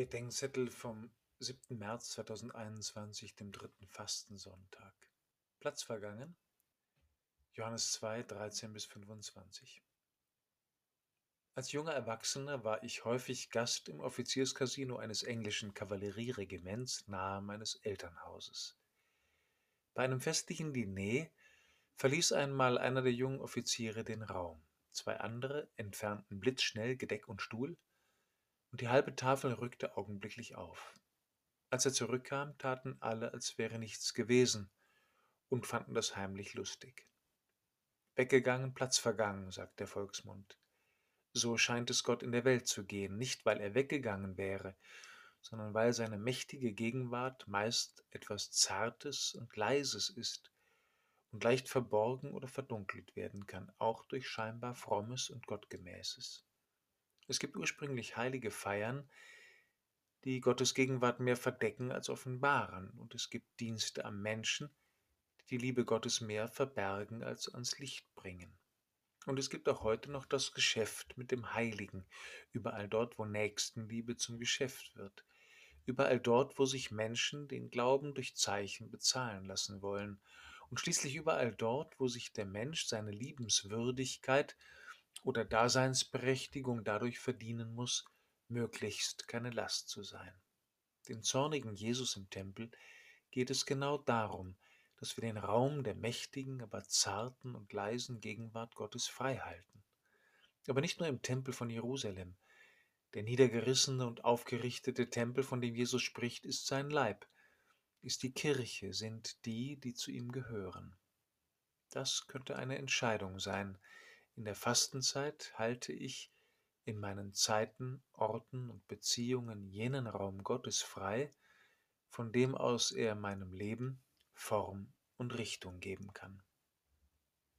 Bedenkzettel vom 7. März 2021, dem dritten Fastensonntag. Platz vergangen. Johannes 2, 13 bis 25. Als junger Erwachsener war ich häufig Gast im Offizierscasino eines englischen Kavallerieregiments nahe meines Elternhauses. Bei einem festlichen Diner verließ einmal einer der jungen Offiziere den Raum. Zwei andere entfernten blitzschnell Gedeck und Stuhl und die halbe Tafel rückte augenblicklich auf. Als er zurückkam, taten alle, als wäre nichts gewesen, und fanden das heimlich lustig. Weggegangen, Platz vergangen, sagt der Volksmund. So scheint es Gott in der Welt zu gehen, nicht weil er weggegangen wäre, sondern weil seine mächtige Gegenwart meist etwas Zartes und Leises ist und leicht verborgen oder verdunkelt werden kann, auch durch scheinbar Frommes und Gottgemäßes. Es gibt ursprünglich heilige Feiern, die Gottes Gegenwart mehr verdecken als offenbaren, und es gibt Dienste am Menschen, die die Liebe Gottes mehr verbergen als ans Licht bringen. Und es gibt auch heute noch das Geschäft mit dem Heiligen, überall dort, wo Nächstenliebe zum Geschäft wird, überall dort, wo sich Menschen den Glauben durch Zeichen bezahlen lassen wollen, und schließlich überall dort, wo sich der Mensch seine Liebenswürdigkeit oder Daseinsberechtigung dadurch verdienen muss, möglichst keine Last zu sein. Den zornigen Jesus im Tempel geht es genau darum, dass wir den Raum der mächtigen, aber zarten und leisen Gegenwart Gottes freihalten. Aber nicht nur im Tempel von Jerusalem. Der niedergerissene und aufgerichtete Tempel, von dem Jesus spricht, ist sein Leib, ist die Kirche, sind die, die zu ihm gehören. Das könnte eine Entscheidung sein, in der Fastenzeit halte ich in meinen Zeiten, Orten und Beziehungen jenen Raum Gottes frei, von dem aus er meinem Leben Form und Richtung geben kann.